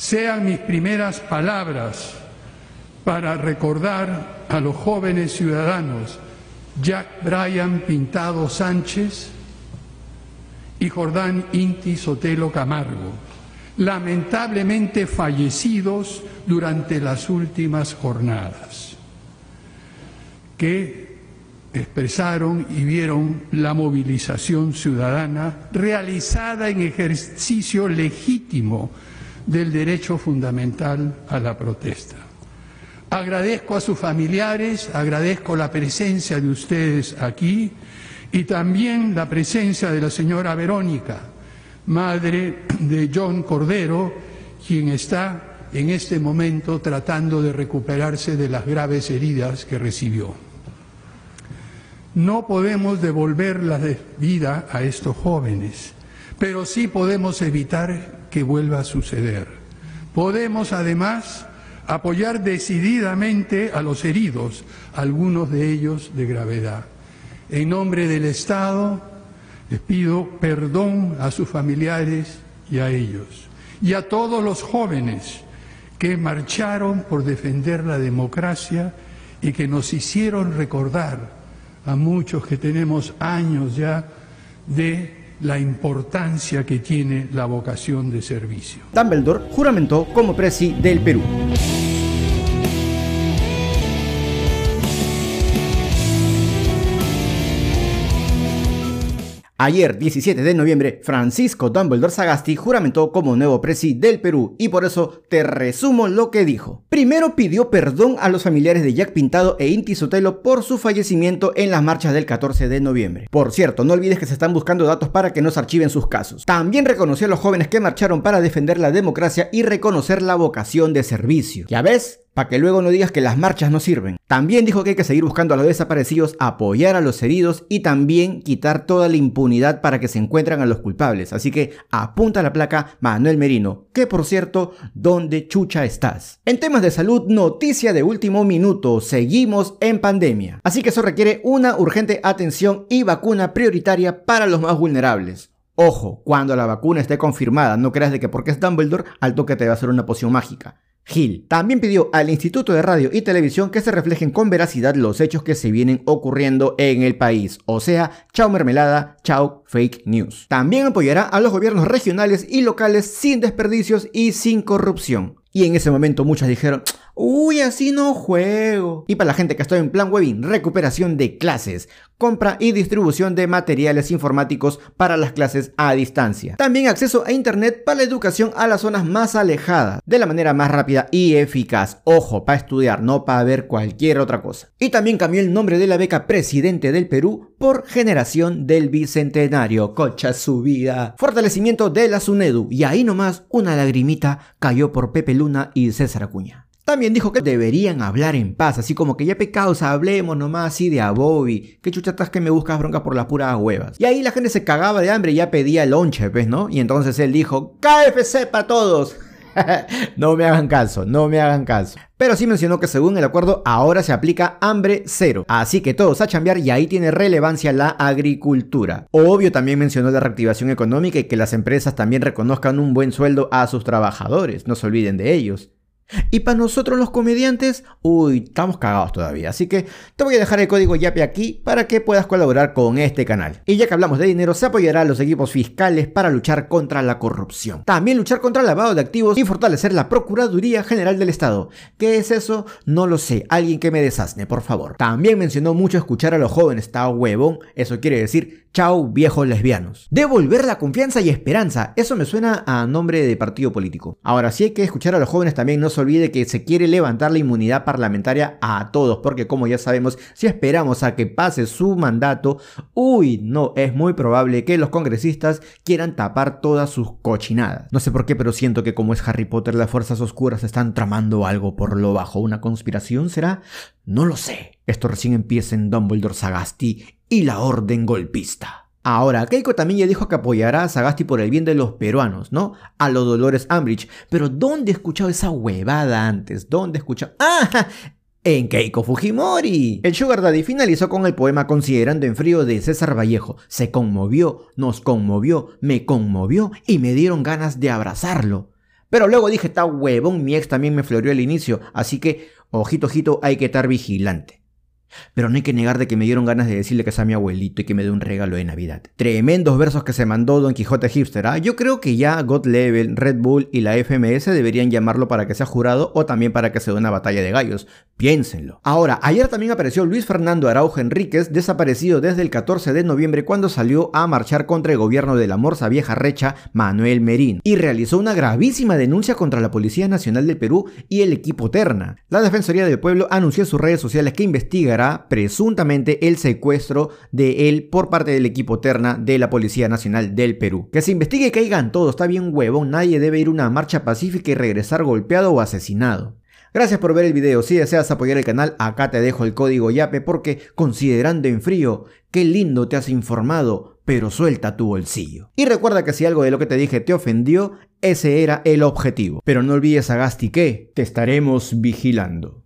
sean mis primeras palabras para recordar a los jóvenes ciudadanos Jack Bryan Pintado Sánchez y Jordán Inti Sotelo Camargo, lamentablemente fallecidos durante las últimas jornadas, que expresaron y vieron la movilización ciudadana realizada en ejercicio legítimo del derecho fundamental a la protesta. Agradezco a sus familiares, agradezco la presencia de ustedes aquí y también la presencia de la señora Verónica, madre de John Cordero, quien está en este momento tratando de recuperarse de las graves heridas que recibió. No podemos devolver la vida a estos jóvenes, pero sí podemos evitar que vuelva a suceder. Podemos además apoyar decididamente a los heridos, algunos de ellos de gravedad. En nombre del Estado les pido perdón a sus familiares y a ellos, y a todos los jóvenes que marcharon por defender la democracia y que nos hicieron recordar a muchos que tenemos años ya de la importancia que tiene la vocación de servicio. Dumbledore juramentó como presi del Perú. Ayer, 17 de noviembre, Francisco Dumbledore Sagasti juramentó como nuevo presi del Perú y por eso te resumo lo que dijo. Primero pidió perdón a los familiares de Jack Pintado e Inti Sotelo por su fallecimiento en las marchas del 14 de noviembre. Por cierto, no olvides que se están buscando datos para que no se archiven sus casos. También reconoció a los jóvenes que marcharon para defender la democracia y reconocer la vocación de servicio. ¿Ya ves? Para que luego no digas que las marchas no sirven. También dijo que hay que seguir buscando a los desaparecidos, apoyar a los heridos y también quitar toda la impunidad para que se encuentren a los culpables. Así que apunta la placa Manuel Merino, que por cierto, ¿dónde chucha estás? En temas de salud, noticia de último minuto, seguimos en pandemia. Así que eso requiere una urgente atención y vacuna prioritaria para los más vulnerables. Ojo, cuando la vacuna esté confirmada, no creas de que porque es Dumbledore, al toque te va a hacer una poción mágica. Gil también pidió al Instituto de Radio y Televisión que se reflejen con veracidad los hechos que se vienen ocurriendo en el país, o sea, chao mermelada, chao fake news. También apoyará a los gobiernos regionales y locales sin desperdicios y sin corrupción. Y en ese momento muchos dijeron, uy, así no juego. Y para la gente que está en plan webbing, recuperación de clases, compra y distribución de materiales informáticos para las clases a distancia. También acceso a internet para la educación a las zonas más alejadas, de la manera más rápida y eficaz. Ojo, para estudiar, no para ver cualquier otra cosa. Y también cambió el nombre de la beca Presidente del Perú por Generación del Bicentenario. Cocha su vida. Fortalecimiento de la SUNEDU. Y ahí nomás una lagrimita cayó por Pepe Luna y César Acuña. También dijo que deberían hablar en paz, así como que ya pecados, hablemos nomás así de a Bobby. Que chuchatas que me buscas bronca por las puras huevas. Y ahí la gente se cagaba de hambre y ya pedía lonche, pues, ¿no? Y entonces él dijo, KFC para todos. no me hagan caso, no me hagan caso. Pero sí mencionó que según el acuerdo ahora se aplica hambre cero. Así que todos a cambiar y ahí tiene relevancia la agricultura. Obvio también mencionó la reactivación económica y que las empresas también reconozcan un buen sueldo a sus trabajadores. No se olviden de ellos. Y para nosotros los comediantes, uy, estamos cagados todavía. Así que te voy a dejar el código YAPE aquí para que puedas colaborar con este canal. Y ya que hablamos de dinero, se apoyará a los equipos fiscales para luchar contra la corrupción. También luchar contra el lavado de activos y fortalecer la Procuraduría General del Estado. ¿Qué es eso? No lo sé. Alguien que me desasne, por favor. También mencionó mucho escuchar a los jóvenes. Está huevón. Eso quiere decir Chao, viejos lesbianos. Devolver la confianza y esperanza. Eso me suena a nombre de partido político. Ahora, sí hay que escuchar a los jóvenes también, no olvide que se quiere levantar la inmunidad parlamentaria a todos, porque como ya sabemos, si esperamos a que pase su mandato, uy, no, es muy probable que los congresistas quieran tapar todas sus cochinadas. No sé por qué, pero siento que como es Harry Potter, las fuerzas oscuras están tramando algo por lo bajo. ¿Una conspiración será? No lo sé. Esto recién empieza en Dumbledore Sagasti y la orden golpista. Ahora, Keiko también ya dijo que apoyará a Sagasti por el bien de los peruanos, ¿no? A los Dolores Ambridge. Pero ¿dónde he escuchado esa huevada antes? ¿Dónde he escuchado? ¡Ah! En Keiko Fujimori. El Sugar Daddy finalizó con el poema Considerando en frío de César Vallejo. Se conmovió, nos conmovió, me conmovió y me dieron ganas de abrazarlo. Pero luego dije, está huevón, mi ex también me floreó al inicio, así que, ojito, ojito, hay que estar vigilante. Pero no hay que negar de que me dieron ganas de decirle que sea mi abuelito y que me dé un regalo de Navidad. Tremendos versos que se mandó Don Quijote Hipster. ¿ah? Yo creo que ya God Level, Red Bull y la FMS deberían llamarlo para que sea jurado o también para que se dé una batalla de gallos. Piénsenlo. Ahora, ayer también apareció Luis Fernando Araujo Enríquez, desaparecido desde el 14 de noviembre cuando salió a marchar contra el gobierno de la Morsa Vieja Recha, Manuel Merín, y realizó una gravísima denuncia contra la Policía Nacional del Perú y el equipo Terna. La Defensoría del Pueblo anunció en sus redes sociales que presuntamente el secuestro de él por parte del equipo Terna de la Policía Nacional del Perú. Que se investigue y caigan todos, está bien huevón, nadie debe ir a una marcha pacífica y regresar golpeado o asesinado. Gracias por ver el video, si deseas apoyar el canal acá te dejo el código YAPE porque considerando en frío, qué lindo te has informado, pero suelta tu bolsillo. Y recuerda que si algo de lo que te dije te ofendió, ese era el objetivo. Pero no olvides a Gasti que te estaremos vigilando.